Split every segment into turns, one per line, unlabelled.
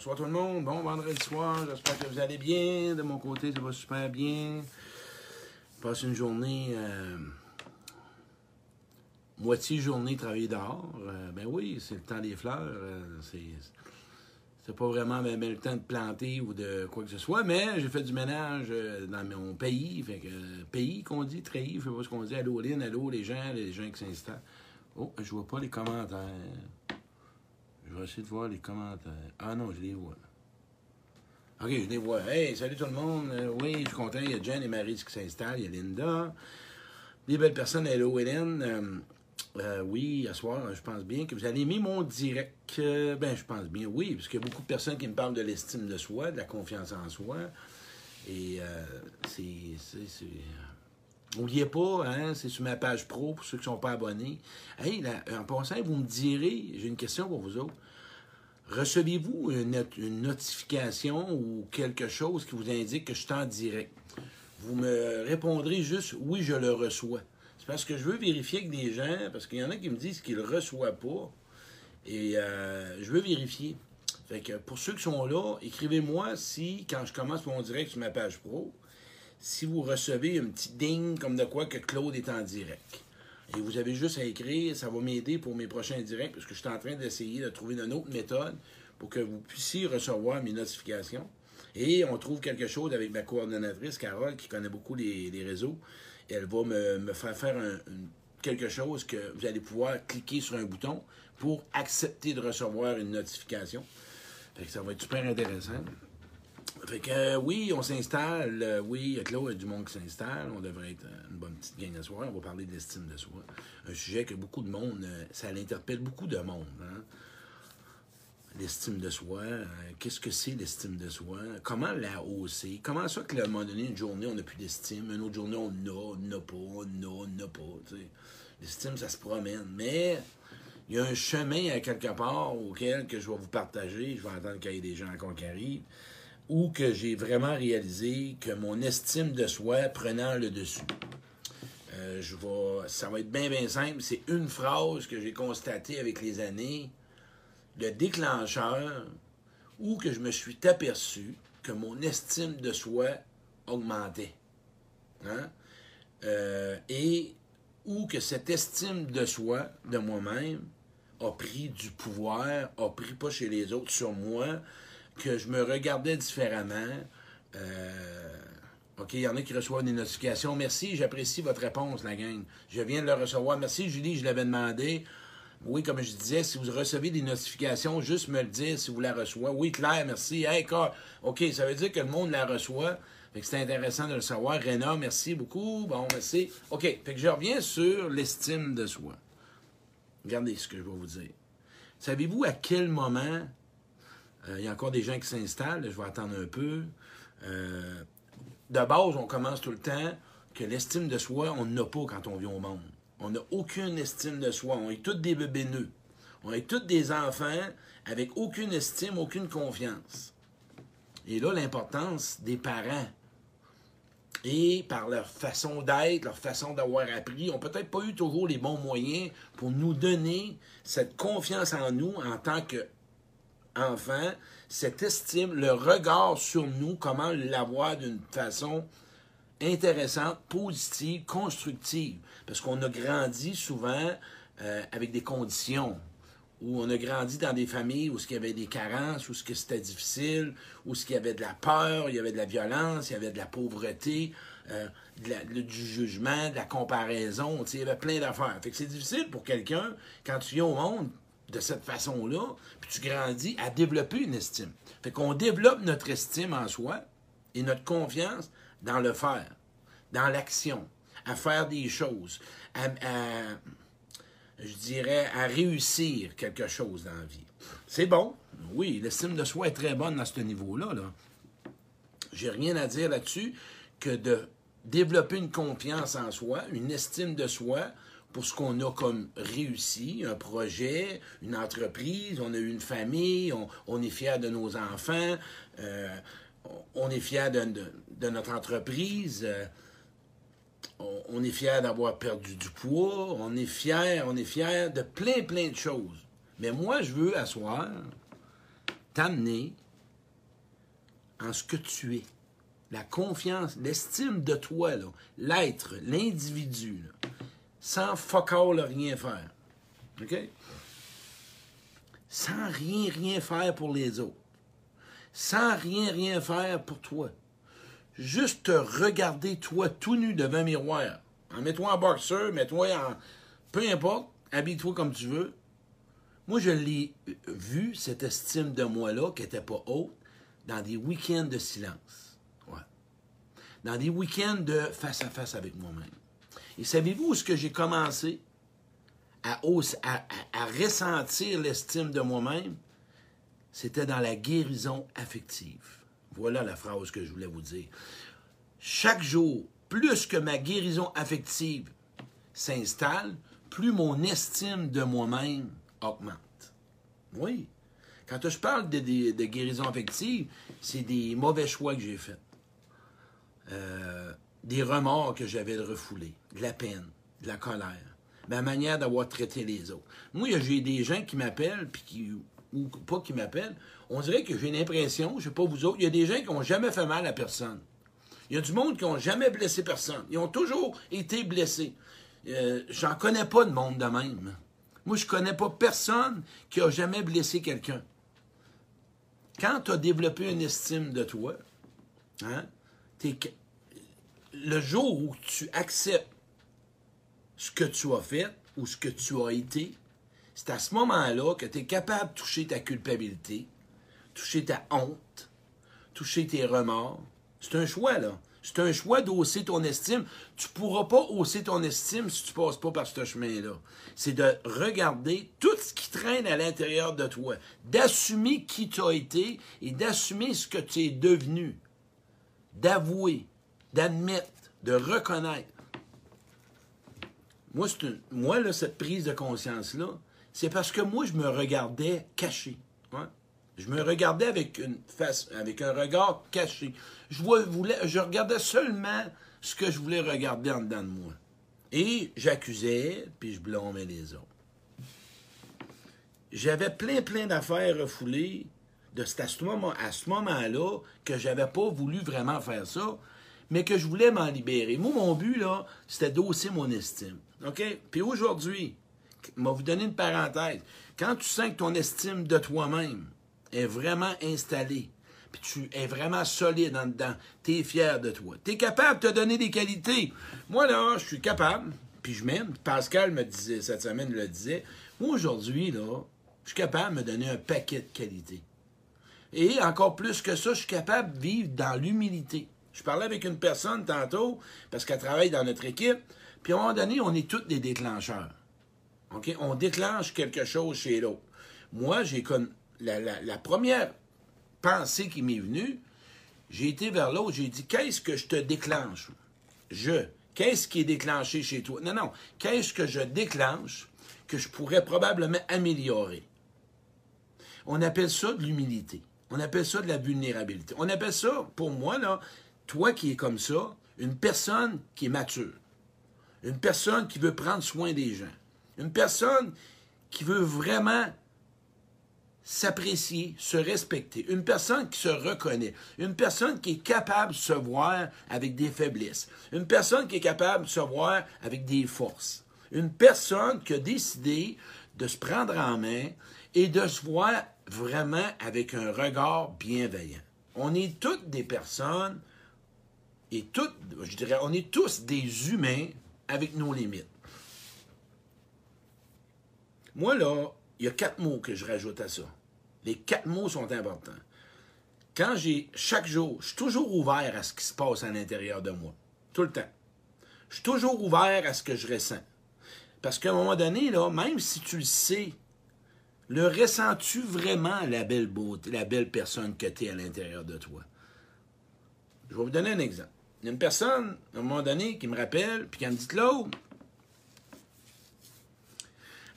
Bonsoir tout le monde. Bon vendredi soir. J'espère que vous allez bien. De mon côté, ça va super bien. Passe une journée. euh, moitié journée travailler dehors. Euh, ben oui, c'est le temps des fleurs. Euh, c'est. Pas vraiment ben, le temps de planter ou de quoi que ce soit, mais j'ai fait du ménage euh, dans mon pays. Fait que, pays qu'on dit, treillis, je sais pas ce qu'on dit. Allô, Lynn, allô, les gens, les gens qui s'installent. Oh, je vois pas les commentaires. Je vais essayer de voir les commentaires. Ah non, je les vois. OK, je les vois. Hey, salut tout le monde. Euh, oui, je suis content. Il y a Jen et Marie qui s'installent. Il y a Linda. Des belles personnes. Hello, Hélène. Euh, euh, oui, à soir, je pense bien que vous allez aimer mon direct. Ben, je pense bien, oui, parce qu'il y a beaucoup de personnes qui me parlent de l'estime de soi, de la confiance en soi. Et c'est. N'oubliez pas, hein, c'est sur ma page pro pour ceux qui ne sont pas abonnés. Hey, en passant, vous me direz, j'ai une question pour vous autres. Recevez-vous une, not- une notification ou quelque chose qui vous indique que je suis en direct? Vous me répondrez juste oui, je le reçois. C'est parce que je veux vérifier avec des gens, parce qu'il y en a qui me disent qu'ils ne le reçoivent pas. Et euh, je veux vérifier. Fait que pour ceux qui sont là, écrivez-moi si, quand je commence mon direct sur ma page pro, si vous recevez un petit ding comme de quoi que Claude est en direct. Et vous avez juste à écrire, ça va m'aider pour mes prochains directs, parce que je suis en train d'essayer de trouver une autre méthode pour que vous puissiez recevoir mes notifications. Et on trouve quelque chose avec ma coordonnatrice, Carole, qui connaît beaucoup les, les réseaux. Elle va me, me faire faire quelque chose que vous allez pouvoir cliquer sur un bouton pour accepter de recevoir une notification. Fait que ça va être super intéressant. Fait que euh, oui, on s'installe. euh, oui, il y a Claude, il y a du monde qui s'installe. On devrait être une bonne petite gang de soir. On va parler de l'estime de soi. Un sujet que beaucoup de monde, euh, ça l'interpelle beaucoup de monde. hein. L'estime de soi. Qu'est-ce que c'est l'estime de soi? Comment la hausser? Comment ça qu'à un moment donné, une journée, on n'a plus d'estime, une autre journée, on en a, on n'en a pas, on en a, on n'en a pas. L'estime, ça se promène. Mais il y a un chemin à quelque part auquel que je vais vous partager. Je vais entendre qu'il y ait des gens encore qui arrivent ou que j'ai vraiment réalisé que mon estime de soi prenant le dessus. Euh, je ça va être bien, bien simple. C'est une phrase que j'ai constatée avec les années, le déclencheur, où que je me suis aperçu que mon estime de soi augmentait. Hein? Euh, et où que cette estime de soi, de moi-même, a pris du pouvoir, a pris pas chez les autres, sur moi, que je me regardais différemment. Euh, OK, il y en a qui reçoivent des notifications. Merci, j'apprécie votre réponse, la gang. Je viens de le recevoir. Merci, Julie, je l'avais demandé. Oui, comme je disais, si vous recevez des notifications, juste me le dire si vous la recevez. Oui, Claire, merci. Hey. OK, ça veut dire que le monde la reçoit. Fait que c'est intéressant de le savoir. Réna, merci beaucoup. Bon, merci. OK, fait que je reviens sur l'estime de soi. Regardez ce que je vais vous dire. Savez-vous à quel moment il y a encore des gens qui s'installent, je vais attendre un peu. Euh, de base, on commence tout le temps que l'estime de soi, on n'a pas quand on vient au monde. On n'a aucune estime de soi. On est tous des bébés nœuds. On est tous des enfants avec aucune estime, aucune confiance. Et là, l'importance des parents et par leur façon d'être, leur façon d'avoir appris, ont peut-être pas eu toujours les bons moyens pour nous donner cette confiance en nous en tant que enfant, cette estime, le regard sur nous, comment l'avoir d'une façon intéressante, positive, constructive. Parce qu'on a grandi souvent euh, avec des conditions, où on a grandi dans des familles où il y avait des carences, où c'était difficile, où qu'il y avait de la peur, il y avait de la violence, il y avait de la pauvreté, euh, du jugement, de la comparaison, il y avait plein d'affaires. Fait c'est difficile pour quelqu'un, quand tu viens au monde de cette façon-là, puis tu grandis, à développer une estime. Fait qu'on développe notre estime en soi et notre confiance dans le faire, dans l'action, à faire des choses, à- je dirais, à réussir quelque chose dans la vie. C'est bon. Oui, l'estime de soi est très bonne à ce niveau-là. Là. J'ai rien à dire là-dessus que de développer une confiance en soi, une estime de soi pour ce qu'on a comme réussi, un projet, une entreprise, on a eu une famille, on, est fier de nos enfants, euh, on- est fier de, notre entreprise. euh, on, est fier d'avoir perdu du poids, on est fier, on est fier de plein, plein de choses. Mais moi, je veux asseoir, t'amener en ce que tu es. La confiance, l'estime de toi, l'être, l'individu, sans fuck all rien faire. OK? Sans rien, rien faire pour les autres. Sans rien, rien faire pour toi. Juste te regarder, toi, tout nu devant un miroir. Mets-toi en boxeur, mets-toi en. Peu importe, habille-toi comme tu veux. Moi, je l'ai vu, cette estime de moi-là, qui n'était pas haute, dans des week-ends de silence. Ouais. Dans des week-ends de face à face avec moi-même. Et savez-vous où est-ce que j'ai commencé? À, ressentir l'estime de moi-même? C'était dans la guérison affective. Voilà la phrase que je voulais vous dire. Chaque jour, plus que ma guérison affective s'installe, plus mon estime de moi-même augmente. Oui. Quand je parle de, guérison affective, c'est des mauvais choix que j'ai faits. Euh, des remords que j'avais refoulés, de la peine, de la colère, ma manière d'avoir traité les autres. Moi, j'ai des gens qui m'appellent, puis qui, ou pas qui m'appellent, on dirait que j'ai l'impression, je sais pas vous autres, il y a des gens qui n'ont jamais fait mal à personne. Il y a du monde qui n'ont jamais blessé personne. Ils ont toujours été blessés. Euh, j'en connais pas de monde de même. Moi, je connais pas personne qui a jamais blessé quelqu'un. Quand tu as développé une estime de toi, hein, le jour où tu acceptes ce que tu as fait ou ce que tu as été, c'est à ce moment-là que tu es capable de toucher ta culpabilité, toucher ta honte, toucher tes remords. C'est un choix, là. C'est un choix d'hausser ton estime. Tu ne pourras pas hausser ton estime si tu ne passes pas par ce chemin-là. C'est de regarder tout ce qui traîne à l'intérieur de toi, d'assumer qui tu as été et d'assumer ce que tu es devenu, d'avouer, d'admettre, de reconnaître. Moi, moi cette prise de conscience-là, c'est parce que moi, je me regardais caché. Je me regardais avec une face, avec un regard caché. Je, voulais, je regardais seulement ce que je voulais regarder en dedans de moi. Et j'accusais, puis je blâmais les autres. J'avais plein, plein d'affaires refoulées de à ce moment, à ce moment-là que j'avais pas voulu vraiment faire ça, mais que je voulais m'en libérer. Moi, mon but, là, c'était d'hausser mon estime. OK? Puis aujourd'hui, je vais vous donner une parenthèse. Quand tu sens que ton estime de toi-même est vraiment installée, puis tu es vraiment solide en dedans, tu es fier de toi, tu es capable de te donner des qualités. Moi, là, je suis capable, puis je m'aime. Pascal me disait, cette semaine, le disait, moi, aujourd'hui, là, je suis capable de me donner un paquet de qualités. Et encore plus que ça, je suis capable de vivre dans l'humilité. Je parlais avec une personne tantôt, parce qu'elle travaille dans notre équipe, puis à un moment donné, on est tous des déclencheurs. On déclenche quelque chose chez l'autre. Moi, j'ai la, la, première pensée qui m'est venue, j'ai été vers l'autre, j'ai dit Qu'est-ce que je te déclenche? Je. Qu'est-ce qui est déclenché chez toi? Non, non. Qu'est-ce que je déclenche que je pourrais probablement améliorer? On appelle ça de l'humilité. On appelle ça de la vulnérabilité. On appelle ça, pour moi, là, toi qui es comme ça, une personne qui est mature. Une personne qui veut prendre soin des gens. Une personne qui veut vraiment s'apprécier, se respecter. Une personne qui se reconnaît. Une personne qui est capable de se voir avec des faiblesses. Une personne qui est capable de se voir avec des forces. Une personne qui a décidé de se prendre en main et de se voir vraiment avec un regard bienveillant. On est toutes des personnes et toutes, je dirais, on est tous des humains avec nos limites. Moi, là, il y a quatre mots que je rajoute à ça. Les quatre mots sont importants. Quand j'ai, chaque jour, je suis toujours ouvert à ce qui se passe à l'intérieur de moi. Tout le temps. Je suis toujours ouvert à ce que je ressens. Parce qu'à un moment donné, là, même si tu le sais, le ressens-tu vraiment la belle beauté, la belle personne que tu es à l'intérieur de toi? Je vais vous donner un exemple. Il y a une personne, à un moment donné, qui me rappelle, puis qui me dit Claude,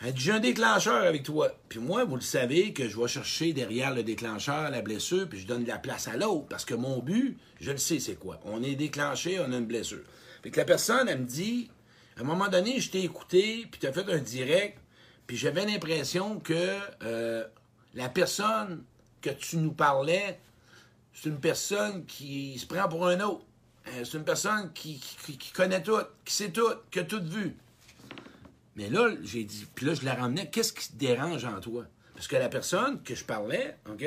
elle dit J'ai un déclencheur avec toi. Puis moi, vous le savez que je vais chercher derrière le déclencheur la blessure, puis je donne de la place à l'autre, parce que mon but, je le sais, c'est quoi. On est déclenché, on a une blessure. Fait que la personne, elle me dit À un moment donné, je t'ai écouté, puis tu as fait un direct, puis j'avais l'impression que euh, la personne que tu nous parlais, c'est une personne qui se prend pour un autre. Euh, c'est une personne qui, connaît tout, qui sait tout, qui a tout vu. Mais là, j'ai dit, puis là, je la ramenais, qu'est-ce qui te dérange en toi? Parce que la personne que je parlais, OK,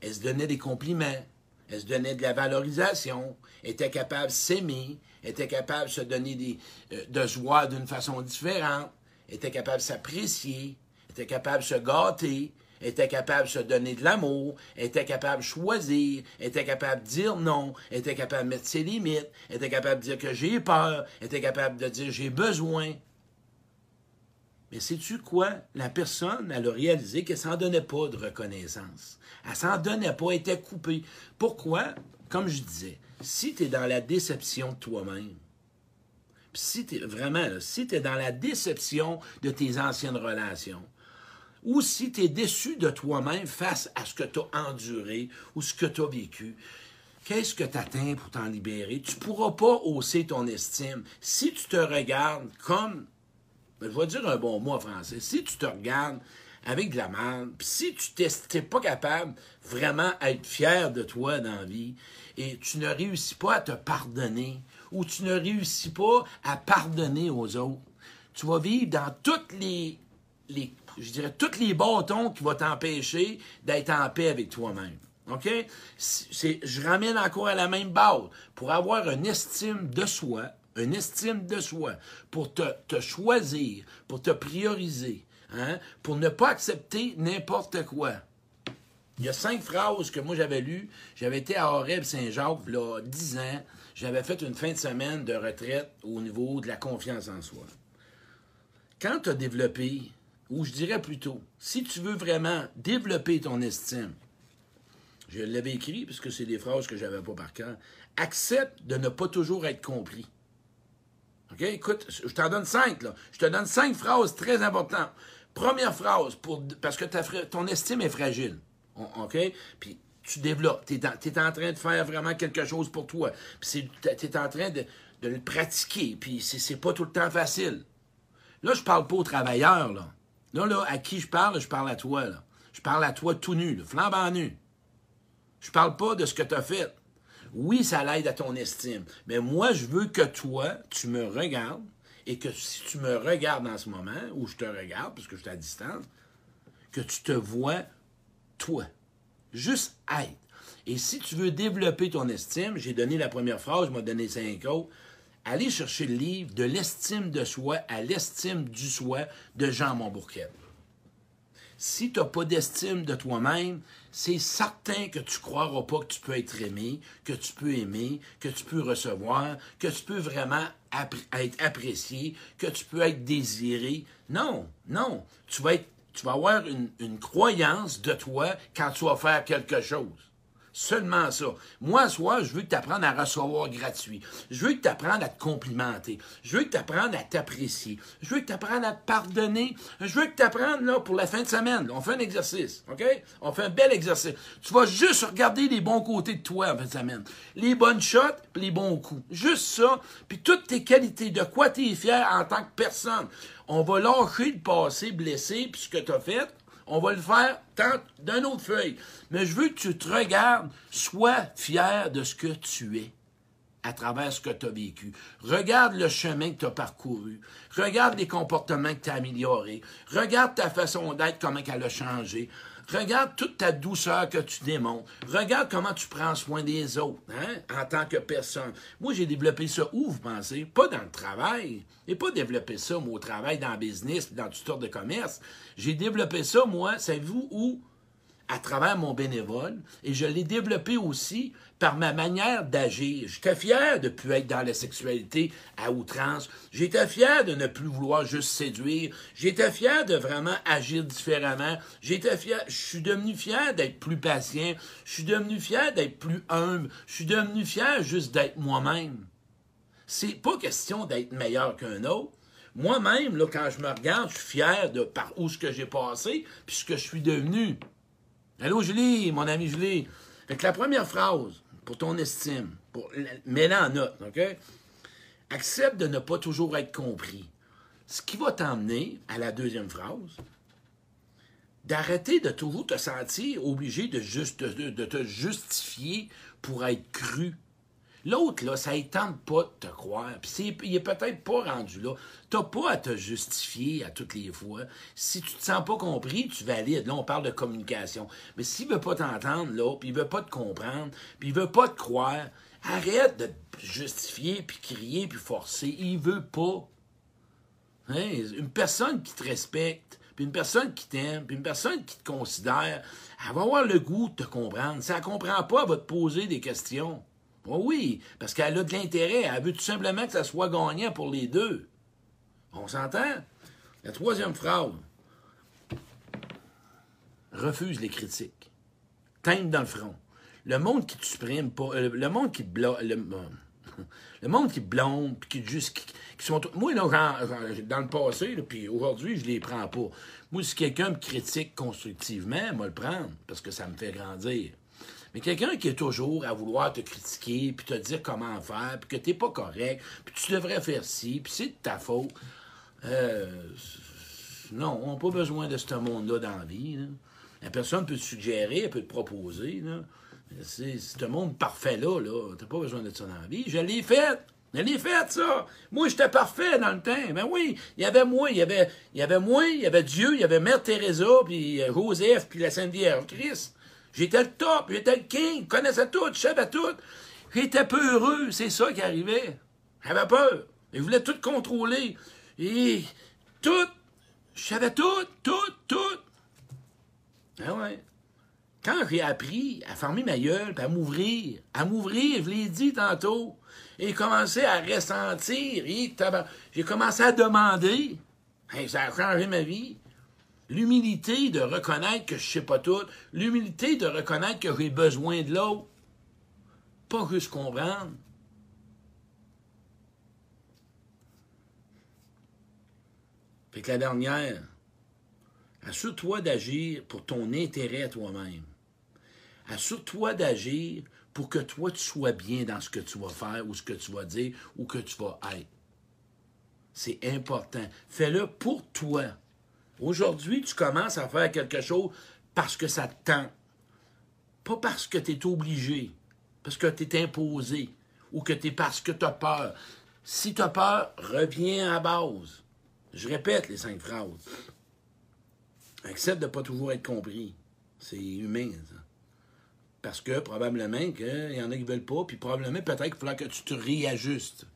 elle se donnait des compliments, elle se donnait de la valorisation, était capable de s'aimer, était capable de se donner euh, de joie d'une façon différente, était capable de s'apprécier, était capable de se gâter, était capable de se donner de l'amour, était capable de choisir, était capable de dire non, était capable de mettre ses limites, était capable de dire que j'ai peur, était capable de dire j'ai besoin. Mais sais-tu quoi? La personne, elle a réalisé qu'elle s'en donnait pas de reconnaissance. Elle s'en donnait pas, elle était coupée. Pourquoi? Comme je disais, si tu es dans la déception de toi-même, si tu vraiment, si tu es dans la déception de tes anciennes relations, ou si tu es déçu de toi-même face à ce que tu as enduré ou ce que tu as vécu, qu'est-ce que tu atteins pour t'en libérer? Tu ne pourras pas hausser ton estime si tu te regardes comme, je vais dire un bon mot en français, si tu te regardes avec de la merde, puis si tu n'es pas capable vraiment d'être fier de toi dans la vie et tu ne réussis pas à te pardonner ou tu ne réussis pas à pardonner aux autres, tu vas vivre dans toutes les, les je dirais, tous les bâtons qui vont t'empêcher d'être en paix avec toi-même. OK? Je ramène encore à la même base. Pour avoir une estime de soi, une estime de soi, pour te, te choisir, pour te prioriser, hein, pour ne pas accepter n'importe quoi. Il y a cinq phrases que moi j'avais lues. J'avais été à Horeb Saint-Jacques, là, dix ans. J'avais fait une fin de semaine de retraite au niveau de la confiance en soi. Quand tu as développé ou je dirais plutôt, si tu veux vraiment développer ton estime, je l'avais écrit parce que c'est des phrases que j'avais pas par cœur, accepte de ne pas toujours être compris. OK? Écoute, je t'en donne cinq, là. Je te donne cinq phrases très importantes. Première phrase, pour, parce que ton estime est fragile. OK? Puis tu développes. Tu es, en train de faire vraiment quelque chose pour toi. Puis tu es en train de, de le pratiquer. Puis c'est pas tout le temps facile. Là, je parle pas aux travailleurs, là. Là, là, à qui je parle, je parle à toi. Je parle à toi tout nu, flambant nu. Je parle pas de ce que tu as fait. Oui, ça l'aide à ton estime. Mais moi, je veux que toi, tu me regardes et que si tu me regardes en ce moment, ou je te regarde, parce que je suis à distance, que tu te vois toi. Juste être. Et si tu veux développer ton estime, j'ai donné la première phrase, je m'ai donné cinq autres allez chercher le livre de l'estime de soi à l'estime du soi de Jean Montbourquet. Si tu n'as pas d'estime de toi-même, c'est certain que tu ne croiras pas que tu peux être aimé, que tu peux aimer, que tu peux recevoir, que tu peux vraiment être apprécié, que tu peux être désiré. Non, non. Tu vas, être, tu vas avoir une, une croyance de toi quand tu vas faire quelque chose. Seulement ça. Moi, soit je veux que tu apprennes à recevoir gratuit. Je veux que tu apprennes à te complimenter. Je veux que tu apprennes à t'apprécier. Je veux que tu apprennes à te pardonner. Je veux que tu apprennes, là, pour la fin de semaine. On fait un exercice, OK? On fait un bel exercice. Tu vas juste regarder les bons côtés de toi en fin de semaine. Les bonnes shots, puis les bons coups. Juste ça, puis toutes tes qualités, de quoi tu es fier en tant que personne. On va lâcher le passé blessé, puis ce que tu as fait, on va le faire d'une autre feuille. Mais je veux que tu te regardes, sois fier de ce que tu es à travers ce que tu as vécu. Regarde le chemin que tu as parcouru. Regarde les comportements que tu as améliorés. Regarde ta façon d'être, comment elle a changé. Regarde toute ta douceur que tu démontres. Regarde comment tu prends soin des autres, hein, en tant que personne. Moi, j'ai développé ça où, vous pensez? Pas dans le travail. J'ai pas développé ça, moi, au travail, dans le business, dans toutes sortes de commerce. J'ai développé ça, moi, savez-vous où? À travers mon bénévole et je l'ai développé aussi par ma manière d'agir. J'étais fier de ne plus être dans la sexualité à outrance. J'étais fier de ne plus vouloir juste séduire. J'étais fier de vraiment agir différemment. J'étais fier, je suis devenu fier d'être plus patient. Je suis devenu fier d'être plus humble. Je suis devenu fier juste d'être moi-même. C'est pas question d'être meilleur qu'un autre. Moi-même, là, quand je me regarde, je suis fier de par où ce que j'ai passé, puis ce que je suis devenu. Allô, Julie, mon ami Julie. Fait la première phrase, pour ton estime, mets-la en note, OK? Accepte de ne pas toujours être compris. Ce qui va t'emmener à la deuxième phrase. d'arrêter de toujours te sentir obligé de, juste, de te justifier pour être cru. L'autre, là, ça ne tente pas de te croire. Puis il est peut-être pas rendu là. Tu pas à te justifier à toutes les fois. Si tu te sens pas compris, tu valides. Là, on parle de communication. Mais s'il veut pas t'entendre, là, puis il veut pas te comprendre, puis il veut pas te croire, arrête de te justifier, puis crier, puis forcer. Il veut pas. Hein, Une personne qui te respecte, puis une personne qui t'aime, puis une personne qui te considère, elle va avoir le goût de te comprendre. Si elle ne comprend pas, elle va te poser des questions. Oh oui, parce qu'elle a de l'intérêt. Elle veut tout simplement que ça soit gagnant pour les deux. On s'entend? La troisième phrase. Refuse les critiques. Teinte dans le front. Le monde qui te supprime pas, euh, le monde qui te bloque, le, euh, le monde qui blonde, puis qui te juste, qui, sont, moi dans le passé, puis aujourd'hui, je les prends pas. Moi, si quelqu'un me critique constructivement, moi le prendre, parce que ça me fait grandir. Mais quelqu'un qui est toujours à vouloir te critiquer, puis te dire comment faire, puis que t'es pas correct, puis tu devrais faire ci, puis c'est de ta faute. Euh, non, on n'a pas besoin de ce monde-là dans la vie. La personne peut te suggérer, elle peut te proposer. C'est ce monde parfait-là, là. t'as pas besoin de ça dans la vie. Je l'ai fait. Je l'ai fait, ça. Moi, j'étais parfait dans le temps. Ben oui, il y avait moi, il y avait, y avait moi, il y avait Dieu, il y avait Mère Teresa, puis euh, Joseph, puis la Sainte Vierge Christ. J'étais le top, j'étais le king, je connaissais tout, je savais tout. J'étais peu heureux, c'est ça qui arrivait. J'avais peur. Je voulais tout contrôler. Et tout, je tout, tout, tout. Ah ouais. Quand j'ai appris à fermer ma gueule, puis à m'ouvrir, à m'ouvrir, je l'ai dit tantôt, et commencé à ressentir, j'ai commencé à demander, ça a changé ma vie. L'humilité de reconnaître que je sais pas tout, l'humilité de reconnaître que j'ai besoin de l'autre, pas juste comprendre. Fait que la dernière, assure-toi d'agir pour ton intérêt à toi-même. Assure-toi d'agir pour que toi, tu sois bien dans ce que tu vas faire ou ce que tu vas dire ou que tu vas être. C'est important. Fais-le pour toi. Aujourd'hui, tu commences à faire quelque chose parce que ça te tente. Pas parce que tu es obligé, parce que tu es imposé ou que tu es parce que tu as peur. Si tu as peur, reviens à base. Je répète les cinq phrases. Accepte de ne pas toujours être compris. C'est humain, ça. Parce que probablement qu'il y en a qui ne veulent pas, puis probablement peut-être qu'il faudra que tu te réajustes.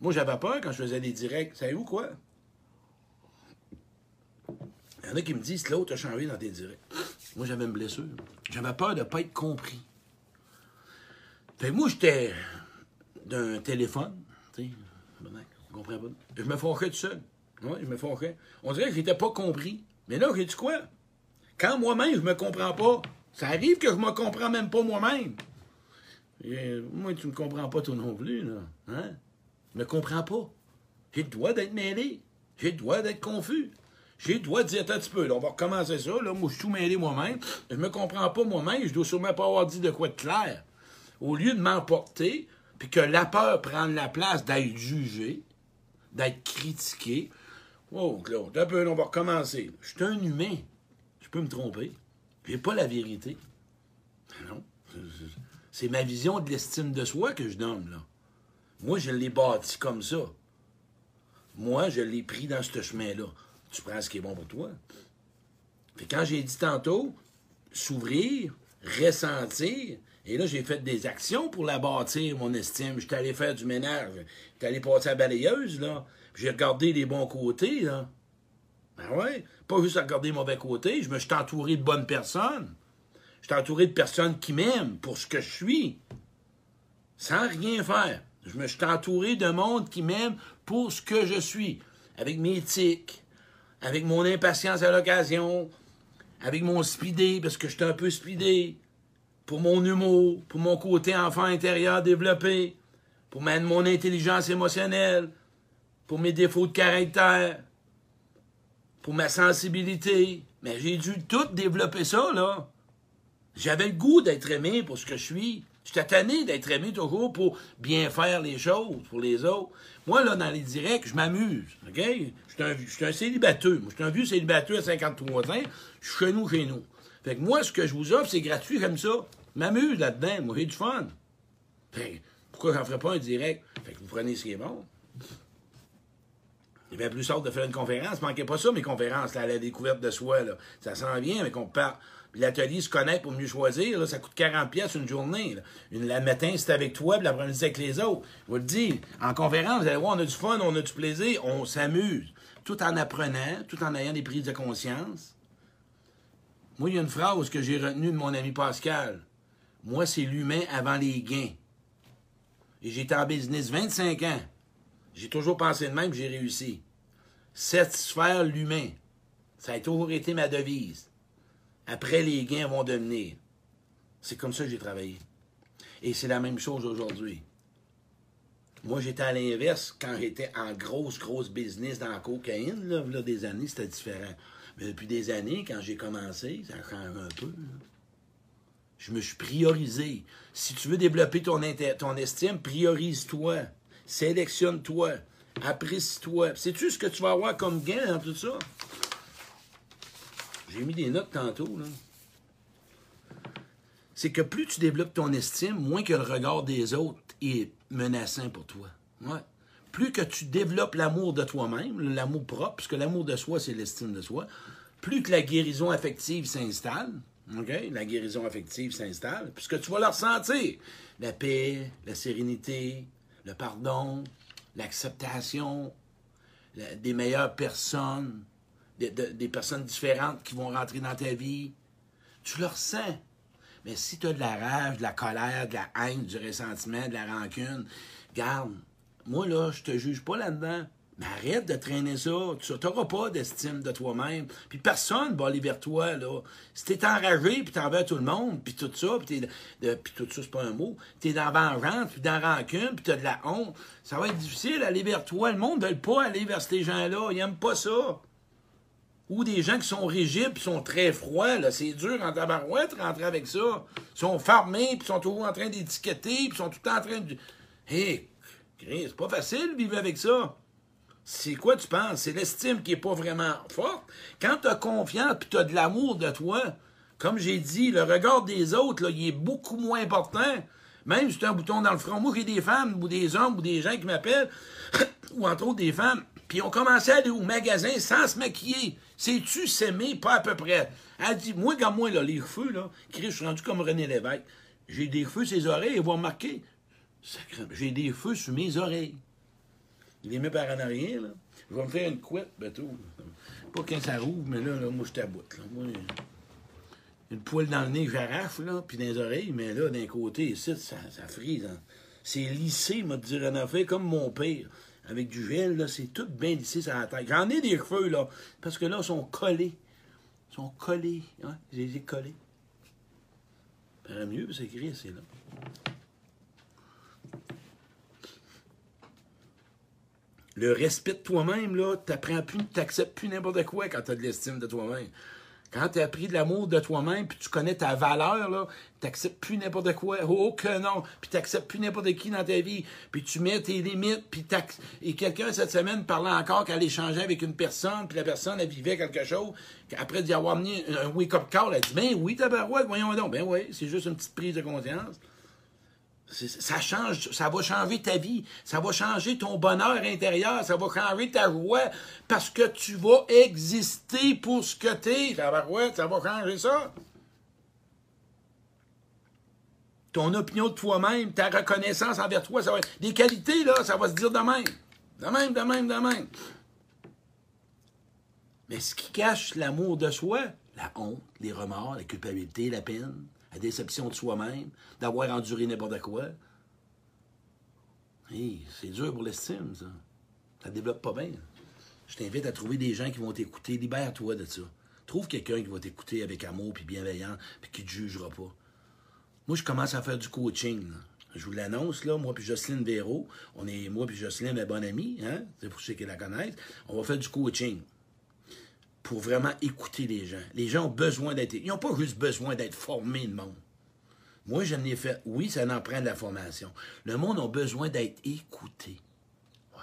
Moi, j'avais peur quand je faisais des directs. Savez-vous quoi? Y en a qui me disent l'autre a changé dans tes directs. Moi, j'avais une blessure. J'avais peur de ne pas être compris. Moi, j'étais d'un téléphone. Tu sais, comprends pas. Je me fâchais tout seul. Oui, je me fâchais. On dirait que j'étais pas compris. Mais là, j'ai dit quoi? Quand moi-même, je me comprends pas, ça arrive que je me comprends même pas moi-même. Moi, tu me comprends pas toi non plus, là. Hein? Je me comprends pas. J'ai le droit d'être mêlé. J'ai le droit d'être confus. J'ai le droit de dire, attends un petit peu, on va recommencer ça, là. Moi, je suis tout mêlé moi-même. Je me comprends pas moi-même. Je dois sûrement pas avoir dit de quoi de clair. Au lieu de m'emporter, puis que la peur prenne la place d'être jugé, d'être critiqué. Oh, Claude, un peu, on va recommencer. Je suis un humain. Je peux me tromper. J'ai pas la vérité. Non. C'est ma vision de l'estime de soi que je donne, là. Moi, je l'ai bâti comme ça. Moi, je l'ai pris dans ce chemin-là. Tu prends ce qui est bon pour toi. Fait quand j'ai dit tantôt, s'ouvrir, ressentir, et là, j'ai fait des actions pour la bâtir, mon estime. J'étais allé faire du ménage. J'étais allé passer à la balayeuse, là. J'ai regardé les bons côtés, là. Ben ouais. Pas juste à regarder les mauvais côtés. Je me suis entouré de bonnes personnes. Je suis entouré de personnes qui m'aiment pour ce que je suis. Sans rien faire. Je me suis entouré de monde qui m'aime pour ce que je suis. Avec mes tics, avec mon impatience à l'occasion, avec mon speedé, parce que j'étais un peu speedé, pour mon humour, pour mon côté enfant intérieur développé, pour ma- mon intelligence émotionnelle, pour mes défauts de caractère, pour ma sensibilité. Mais j'ai dû tout développer ça, là. J'avais le goût d'être aimé pour ce que je suis. J'étais tanné d'être aimé toujours pour bien faire les choses pour les autres. Moi, là, dans les directs, je m'amuse. OK? Je suis un, un. Moi, je suis un vieux célibataire à 53 ans. Je suis chez nous, chez nous. Fait que moi, ce que je vous offre, c'est gratuit comme ça. M'amuse là-dedans. Moi, j'ai du fun. Fait que, pourquoi j'en ferais pas un direct? Fait que vous prenez ce qui est bon. Il y avait plus sorte de faire une conférence. Manquez pas ça, mes conférences, à la découverte de soi. Là. Ça sent bien, mais qu'on part. L'atelier se connaît pour mieux choisir. Ça coûte 40 pièces une journée. Là. Une, le matin, c'est avec toi, puis l'après-midi, avec les autres. Je vous le dis, en conférence, vous allez voir, on a du fun, on a du plaisir, on s'amuse. Tout en apprenant, tout en ayant des prises de conscience. Moi, il y a une phrase que j'ai retenue de mon ami Pascal. Moi, c'est l'humain avant les gains. Et j'ai été en business 25 ans. J'ai toujours pensé de même que j'ai réussi. Satisfaire l'humain. Ça a toujours été ma devise. Après, les gains vont devenir. C'est comme ça que j'ai travaillé. Et c'est la même chose aujourd'hui. Moi, j'étais à l'inverse quand j'étais en grosse, grosse business dans la cocaïne. Là, des années, c'était différent. Mais depuis des années, quand j'ai commencé, ça change un peu. Je me suis priorisé. Si tu veux développer ton, ton estime, priorise-toi. Sélectionne-toi. Apprécie-toi. Sais-tu ce que tu vas avoir comme gain dans tout ça? J'ai mis des notes tantôt, là. C'est que plus tu développes ton estime, moins que le regard des autres est menaçant pour toi. Ouais. Plus que tu développes l'amour de toi-même, l'amour propre, puisque l'amour de soi, c'est l'estime de soi, plus que la guérison affective s'installe, OK? La guérison affective s'installe, puisque tu vas la ressentir. La paix, la sérénité, le pardon, l'acceptation, des meilleures personnes, des, personnes différentes qui vont rentrer dans ta vie. Tu le ressens. Mais si tu as de la rage, de la colère, de la haine, du ressentiment, de la rancune, garde, moi là, je te juge pas là-dedans. Mais arrête de traîner ça. Tu n'auras pas d'estime de toi-même. Puis personne va aller vers toi, là. Si t'es enragé, puis t'en veux à tout le monde, puis tout ça, puis, tout ça, c'est pas un mot, t'es dans vengeance, puis dans la rancune, puis t'as de la honte, ça va être difficile d'aller vers toi. Le monde ne veut pas aller vers ces gens-là. Ils n'aiment pas ça. Ou des gens qui sont rigides, puis sont très froids, là. C'est dur en tabarouette rentrer avec ça. Ils sont fermés, puis sont toujours en train d'étiqueter, puis sont tout le temps en train de... Hé, hey, c'est pas facile vivre avec ça. C'est quoi tu penses? C'est l'estime qui est pas vraiment forte. Quand tu as confiance puis tu de l'amour de toi, comme j'ai dit, le regard des autres, là, il est beaucoup moins important. Même si tu as un bouton dans le front. Moi, j'ai des femmes ou des hommes ou des gens qui m'appellent, ou entre autres des femmes, puis ont commencé à aller au magasin sans se maquiller. Sais-tu s'aimer? Pas à peu près. Elle dit, moi, comme moi, là, les cheveux, là, je suis rendu comme René Lévesque. J'ai des cheveux sur les oreilles, ils vont remarquer. J'ai des cheveux sur mes oreilles. Il les met par en arrière, là. Je vais me faire une couette, bientôt. Pas quand ça rouvre, mais là, là moi, je t'aboute. Moi, une poêle dans le nez, j'arrache, là, puis dans les oreilles, mais là, d'un côté, ça, ça frise. Hein. C'est lissé, m'a dit René comme mon père. Avec du gel, là, c'est tout bien lissé sur la tête. J'en ai des cheveux, là, parce que là, ils sont collés. Ils sont collés. Hein? Je les ai collés. Ça mieux, c'est écrit, c'est là. Le respect de toi-même, là, t'apprends plus, t'acceptes plus n'importe quoi quand t'as de l'estime de toi-même. Quand tu as appris de l'amour de toi-même, puis tu connais ta valeur, là, t'acceptes plus n'importe quoi. Oh que non! Puis t'acceptes plus n'importe qui dans ta vie. Puis tu mets tes limites, puis Et quelqu'un, cette semaine, parlait encore qu'elle échangeait avec une personne, puis la personne, elle vivait quelque chose. Après d'y avoir amené un wake-up call, elle dit, ben oui, tabarouette, voyons donc. Ben oui, c'est juste une petite prise de conscience. Ça change, ça va changer ta vie, ça va changer ton bonheur intérieur, ça va changer ta joie, parce que tu vas exister pour ce que t'es. Va, ça va changer ça. Ton opinion de toi-même, ta reconnaissance envers toi, ça va des qualités, là, ça va se dire de même. De même, de même, de même. Mais ce qui cache l'amour de soi, la honte, les remords, la culpabilité, la peine, la déception de soi-même, d'avoir enduré n'importe quoi. c'est dur pour l'estime, ça. Ça ne développe pas bien. Je t'invite à trouver des gens qui vont t'écouter. Libère-toi de ça. Trouve quelqu'un qui va t'écouter avec amour puis bienveillant puis qui ne te jugera pas. Moi, je commence à faire du coaching. Je vous l'annonce, là, moi puis Jocelyne Véro, on est, moi puis Jocelyne, ma bonne amie, hein, c'est pour ceux qui la connaissent, on va faire du coaching faut vraiment écouter les gens. Les gens ont besoin d'être. Ils n'ont pas juste besoin d'être formés, le monde. Moi, je n'ai fait. Oui, ça en prend de la formation. Le monde a besoin d'être écouté. Ouais.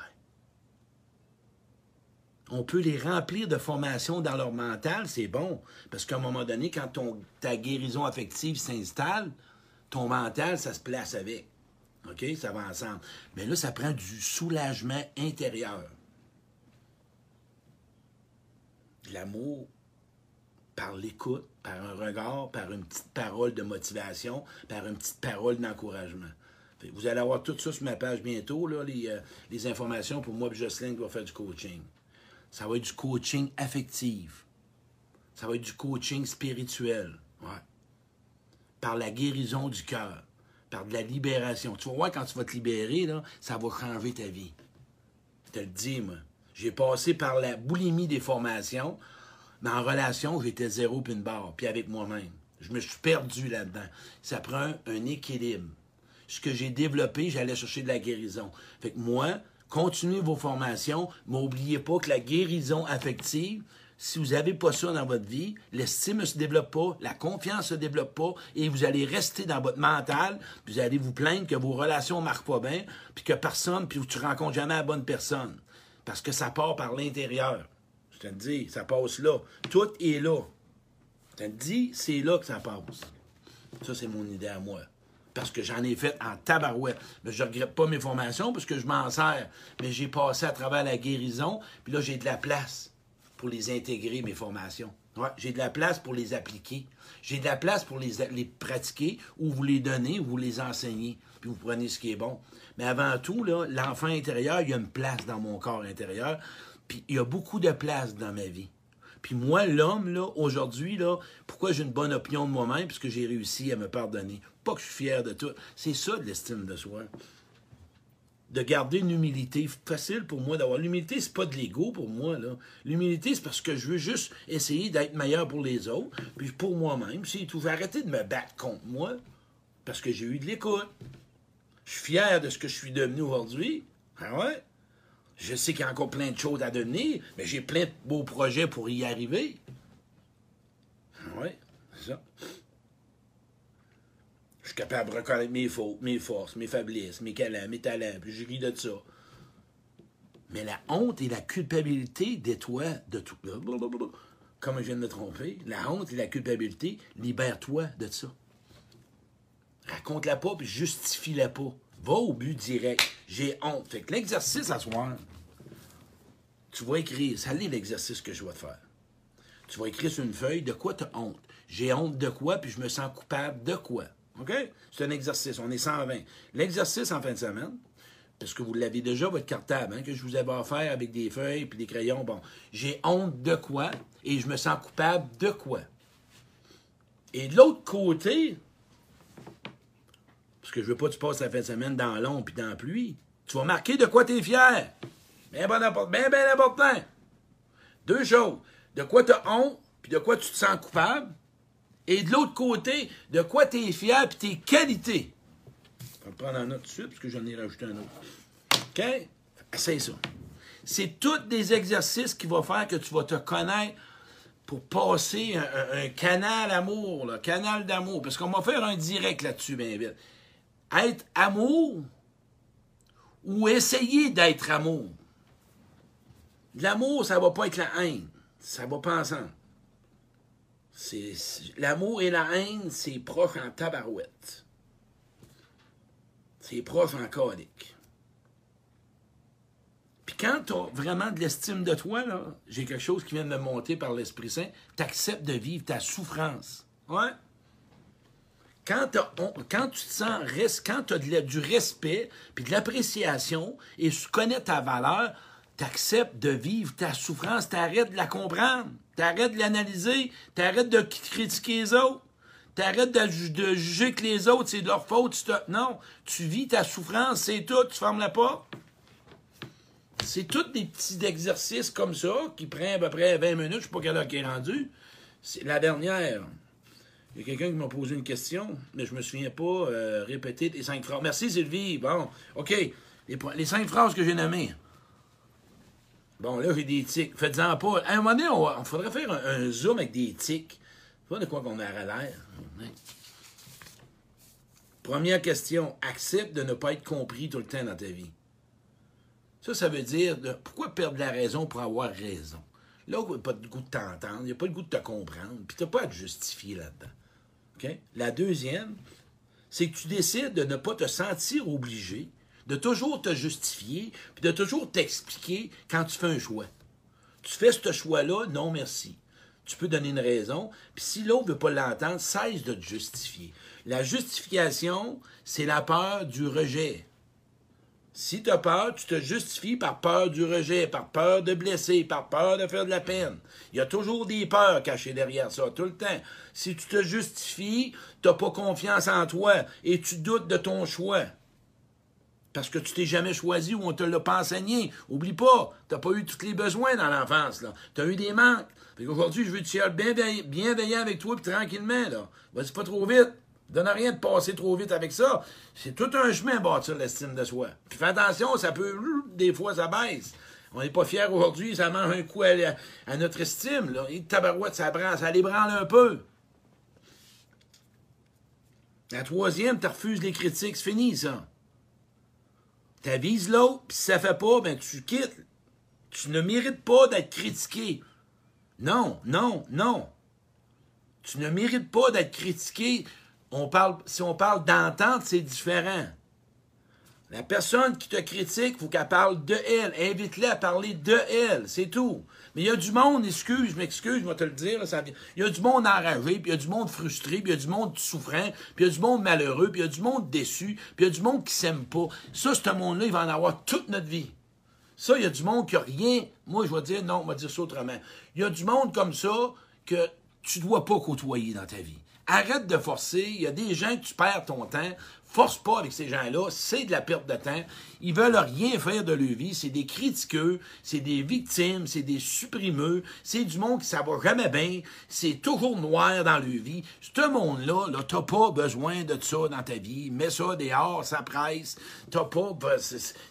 On peut les remplir de formation dans leur mental, c'est bon. Parce qu'à un moment donné, quand ta guérison affective s'installe, ton mental, ça se place avec. OK? Ça va ensemble. Mais là, ça prend du soulagement intérieur. L'amour par l'écoute, par un regard, par une petite parole de motivation, par une petite parole d'encouragement. Vous allez avoir tout ça sur ma page bientôt, là, les, euh, informations pour moi et Jocelyn qui va faire du coaching. Ça va être du coaching affectif. Ça va être du coaching spirituel. Ouais. Par la guérison du cœur. Par de la libération. Tu vas voir quand tu vas te libérer, là, ça va changer ta vie. Je te le dis, moi. J'ai passé par la boulimie des formations. Mais en relation, j'étais zéro puis une barre, puis avec moi-même. Je me suis perdu là-dedans. Ça prend un équilibre. Ce que j'ai développé, j'allais chercher de la guérison. Fait que moi, continuez vos formations, mais n'oubliez pas que la guérison affective, si vous n'avez pas ça dans votre vie, l'estime ne se développe pas, la confiance ne se développe pas, et vous allez rester dans votre mental, puis vous allez vous plaindre que vos relations ne marquent pas bien, puis que personne, puis tu rencontres jamais la bonne personne. Parce que ça part par l'intérieur. Je te dis, ça passe là. Tout est là. Je te dis, c'est là que ça passe. Ça, c'est mon idée à moi. Parce que j'en ai fait en tabarouette. Mais je ne regrette pas mes formations parce que je m'en sers. Mais j'ai passé à travers la guérison, puis là, j'ai de la place pour les intégrer, mes formations. J'ai de la place pour les appliquer. J'ai de la place pour les, pratiquer ou vous les donner ou vous les enseigner. Puis vous prenez ce qui est bon. Mais avant tout, l'enfant intérieur, il y a une place dans mon corps intérieur. Puis il y a beaucoup de place dans ma vie. Puis moi, l'homme, là, aujourd'hui, là, pourquoi j'ai une bonne opinion de moi-même? Parce que j'ai réussi à me pardonner? Pas que je suis fier de tout. C'est ça de l'estime de soi. De garder une humilité. Facile pour moi d'avoir. L'humilité, c'est pas de l'ego pour moi. L'humilité, c'est parce que je veux juste essayer d'être meilleur pour les autres, puis pour moi-même. C'est tout. Arrêté de me battre contre moi parce que j'ai eu de l'écoute. Je suis fier de ce que je suis devenu aujourd'hui. Ah ouais? Je sais qu'il y a encore plein de choses à devenir, mais j'ai plein de beaux projets pour y arriver. Oui, c'est ça. Je suis capable de reconnaître mes fautes, mes forces, mes faiblesses, mes talents, mes talents, puis je ris de ça. Mais la honte et la culpabilité détruit de tout. Comme je viens de me tromper, la honte et la culpabilité, libère-toi de ça. Raconte-la pas, puis justifie-la pas. Va au but direct. J'ai honte. Fait que l'exercice à soir, tu vas écrire, ça l'est l'exercice que je vais te faire. Tu vas écrire sur une feuille de quoi tu as honte? J'ai honte de quoi, puis je me sens coupable de quoi? OK? C'est un exercice. On est 120. L'exercice en fin de semaine, parce que vous l'avez déjà, votre cartable, hein, que je vous avais offert avec des feuilles puis des crayons. Bon, j'ai honte de quoi et je me sens coupable de quoi? Et de l'autre côté, parce que je veux pas que tu passes la fin de semaine dans l'ombre puis dans la pluie. Tu vas marquer de quoi tu es fier. Bien, bon, bien, bien important. Deux choses. De quoi tu as honte, puis de quoi tu te sens coupable. Et de l'autre côté, de quoi tu es fier, puis tes qualités? Je vais prendre un autre tout de suite, parce que j'en ai rajouté un autre. OK? C'est ça. C'est tous des exercices qui vont faire que tu vas te connaître pour passer un, canal amour, là, canal d'amour. Parce qu'on va faire un direct là-dessus, bien vite être amour ou essayer d'être amour. L'amour, ça ne va pas être la haine. Ça va pas ensemble. L'amour et la haine, c'est proche en tabarouette. C'est proche en colique. Puis quand tu as vraiment de l'estime de toi, j'ai quelque chose qui vient de me monter par l'Esprit Saint, tu acceptes de vivre ta souffrance. Ouais? quand, tu te sens, quand tu as du respect, puis de l'appréciation, et tu connais ta valeur, tu acceptes de vivre ta souffrance, tu arrêtes de la comprendre, tu arrêtes de l'analyser, tu arrêtes de critiquer les autres, tu arrêtes de, juger que les autres, c'est de leur faute. Non, tu vis ta souffrance, c'est tout, tu fermes la porte. C'est tous des petits exercices comme ça qui prennent à peu près 20 minutes, je ne sais pas quelle heure qui est rendu. C'est la dernière. Il y a quelqu'un qui m'a posé une question, mais je me souviens pas euh, répéter les cinq phrases. Merci Sylvie. Bon, OK. Les, cinq phrases que j'ai nommées. Bon, là, j'ai des tics. Faites-en pas. À un moment donné, on, faudrait faire un, zoom avec des tics. Tu vois de quoi qu'on a à l'air. Première question. Accepte de ne pas être compris tout le temps dans ta vie. Ça, ça veut dire pourquoi perdre la raison pour avoir raison? Là, il n'y a pas de goût de t'entendre, il n'y a pas de goût de te comprendre, puis tu n'as pas à te justifier là-dedans. La deuxième, c'est que tu décides de ne pas te sentir obligé, de toujours te justifier, puis de toujours t'expliquer quand tu fais un choix. Tu fais ce choix-là, non merci. Tu peux donner une raison, puis si l'autre ne veut pas l'entendre, cesse de te justifier. La justification, c'est la peur du rejet. Si tu as peur, tu te justifies par peur du rejet, par peur de blesser, par peur de faire de la peine. Il y a toujours des peurs cachées derrière ça, tout le temps. Si tu te justifies, tu n'as pas confiance en toi et tu doutes de ton choix. Parce que tu t'es jamais choisi ou on te l'a pas enseigné. Oublie pas, tu n'as pas eu tous les besoins dans l'enfance. Tu as eu des manques. Aujourd'hui, je veux que tu sois bienveillant avec toi puis tranquillement. Là. Vas-y pas trop vite. Donne rien de passer trop vite avec ça. C'est tout un chemin à bâtir l'estime de soi. Puis fais attention, ça peut, des fois, ça baisse. On n'est pas fiers aujourd'hui, ça mange un coup à, notre estime. Là. Et tabarouette, ça, ça les branle un peu. La troisième, tu refuses les critiques, c'est fini, ça. Tu avises l'autre, puis si ça fait pas, ben tu quittes. Tu ne mérites pas d'être critiqué. Non, non, non. Tu ne mérites pas d'être critiqué si on parle d'entente, c'est différent. La personne qui te critique, il faut qu'elle parle de elle. Invite-la à parler de elle, c'est tout. Mais il y a du monde, excuse, m'excuse, je vais te le dire, il y a du monde enragé, puis il y a du monde frustré, puis il y a du monde souffrant, puis il y a du monde malheureux, puis il y a du monde déçu, puis il y a du monde qui s'aime pas. Ça, ce monde-là, il va en avoir toute notre vie. Ça, il y a du monde qui a rien. Moi, je vais dire, non, on va dire ça autrement. Il y a du monde comme ça que tu dois pas côtoyer dans ta vie. Arrête de forcer. Il y a des gens que tu perds ton temps. Force pas avec ces gens-là. C'est de la perte de temps. Ils veulent rien faire de leur vie. C'est des critiqueux. C'est des victimes. C'est des supprimeux. C'est du monde qui ça va jamais bien. C'est toujours noir dans leur vie. Ce monde-là, là, t'as pas besoin de ça dans ta vie. Mets ça dehors, ça presse. T'as pas,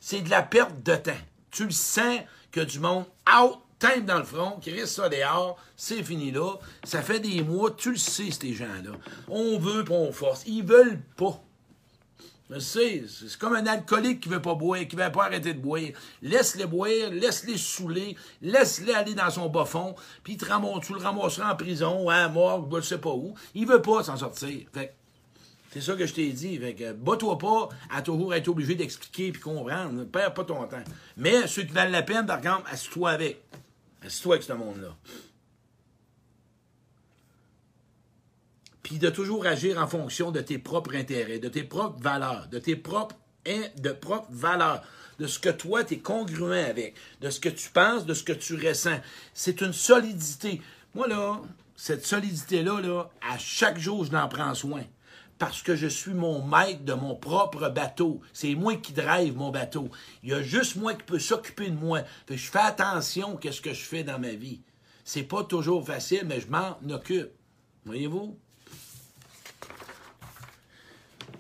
c'est de la perte de temps. Tu le sens que du monde out Tête dans le front, qui reste ça dehors, c'est fini là. Ça fait des mois, tu le sais, ces gens-là. On veut, pas on force. Ils veulent pas. Je c'est comme un alcoolique qui veut pas boire, qui veut pas arrêter de boire. Laisse-les boire, laisse-les saouler, laisse-les aller dans son bas fond, puis tu le ramasseras en prison, à mort, je sais pas où. Il veut pas s'en sortir. Fait c'est ça que je t'ai dit. Fait que, bats-toi pas à toujours être obligé d'expliquer puis comprendre. Ne perds pas ton temps. Mais ceux qui valent la peine, par exemple, assis-toi avec. Assis-toi avec ce monde-là. Puis de toujours agir en fonction de tes propres intérêts, de tes propres valeurs, de tes propres, de propres valeurs, de ce que toi, tu es congruent avec, de ce que tu penses, de ce que tu ressens. C'est une solidité. Moi, là, cette solidité-là, là, à chaque jour, je n'en prends soin parce que je suis mon maître de mon propre bateau. C'est moi qui drive mon bateau. Il y a juste moi qui peut s'occuper de moi. je fais attention à ce que je fais dans ma vie. C'est pas toujours facile, mais je m'en occupe. Voyez-vous?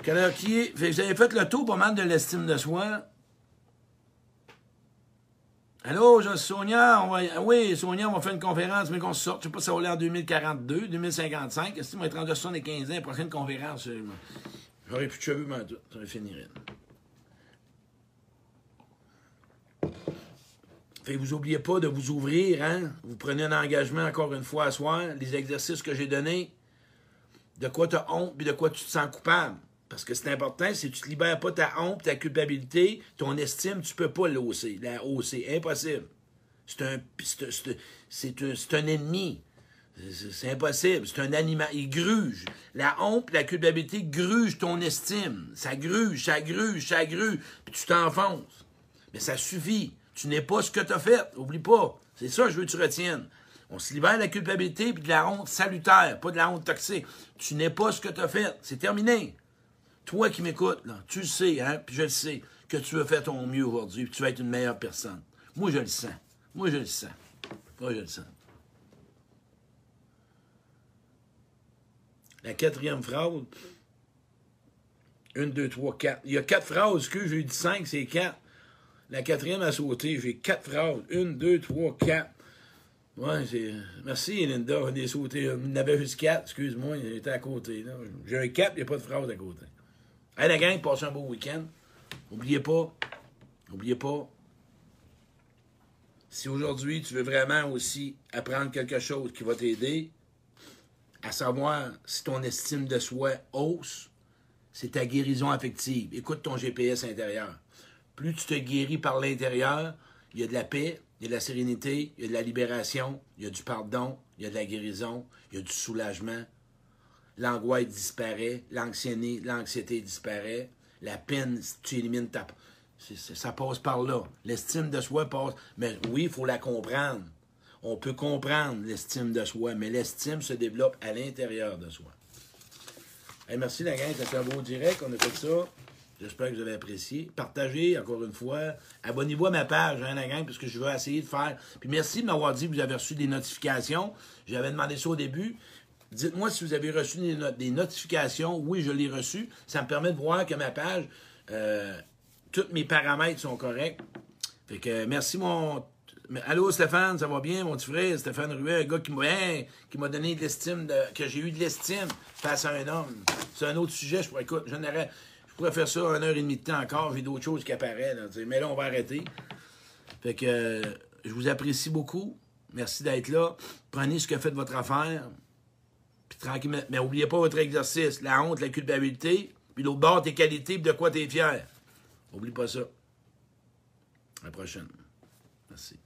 Qui est? Vous avez fait le tour pas mal de l'estime de soi. Allô, je Sonia. On. Oui, Sonia, on va faire une conférence, mais qu'on sorte. Je ne sais pas si ça va en 2042, 2055. Est-ce qu'on va être en 75 ans, la prochaine conférence? Euh, j'aurais plus de cheveux, mais ça va finir. Fait que vous n'oubliez pas de vous ouvrir, hein? Vous prenez un engagement encore une fois à soir, les exercices que j'ai donnés, de quoi tu as honte, puis de quoi tu te sens coupable. Parce que c'est important, si tu ne libères pas ta honte, ta culpabilité, ton estime, tu ne peux pas la hausser. Impossible. C'est un, c'est, un, un ennemi. C'est impossible. C'est un animal. Il gruge. La honte, la culpabilité gruge ton estime. Ça gruge, ça gruge, ça gruge. Puis tu t'enfonces. Mais ça suffit. Tu n'es pas ce que tu as fait. Oublie pas. C'est ça que je veux que tu retiennes. On se libère de la culpabilité puis de la honte salutaire, pas de la honte toxique. Tu n'es pas ce que tu as fait. C'est terminé. Toi qui m'écoutes, tu le sais, hein, puis je le sais, que tu veux faire ton mieux aujourd'hui, puis tu vas être une meilleure personne. Moi, je le sens. Moi, je le sens. Moi, je le sens. La quatrième phrase. Une, deux, trois, quatre. Il y a quatre phrases que j'ai dit cinq, c'est quatre. La quatrième a sauté. J'ai quatre phrases. Une, deux, trois, quatre. Ouais, c'est. Merci, Linda. On est sauté. Il y en avait juste quatre. Excuse-moi, il était à côté. J'ai un cap, il n'y a pas de phrase à côté. Hey, la gang, passez un beau week-end. N'oubliez pas. N'oubliez pas. Si aujourd'hui, tu veux vraiment aussi apprendre quelque chose qui va t'aider, à savoir si ton estime de soi hausse, c'est ta guérison affective. Écoute ton GPS intérieur. Plus tu te guéris par l'intérieur, il y a de la paix, il y a de la sérénité, il y a de la libération, il y a du pardon, il y a de la guérison, il y a du soulagement. L'angoisse disparaît, l'anxiété, disparaît, la peine, tu élimines ta... c'est- ça passe par là. L'estime de soi passe... Mais oui, il faut la comprendre. On peut comprendre l'estime de soi, mais l'estime se développe à l'intérieur de soi. Merci la gang, c'était un beau direct, on a fait ça. J'espère que vous avez apprécié. Partagez, encore une fois. Abonnez-vous à ma page, hein, la gang, parce que je veux essayer de faire. Puis merci de m'avoir dit que vous avez reçu des notifications. J'avais demandé ça au début. Dites-moi si vous avez reçu des, no- des notifications. Oui, je l'ai reçu. Ça me permet de voir que ma page, euh, tous mes paramètres sont corrects. Fait que merci mon. Allô Stéphane, ça va bien, mon petit frère, Stéphane Ruet, un gars qui m'a hein, donné de l'estime, que j'ai eu de l'estime face à un homme. C'est un autre sujet, je pourrais, écoute, je pourrais faire ça une heure et demie de temps encore, j'ai d'autres choses qui apparaissent, mais là, on va arrêter. Fait que je vous apprécie beaucoup. Merci d'être là. Prenez ce que fait de votre affaire. Tranquillement. Mais n'oubliez pas votre exercice, la honte, la culpabilité, puis l'autre bord, tes qualités, puis de quoi tu es fier. Oublie pas ça. À la prochaine. Merci.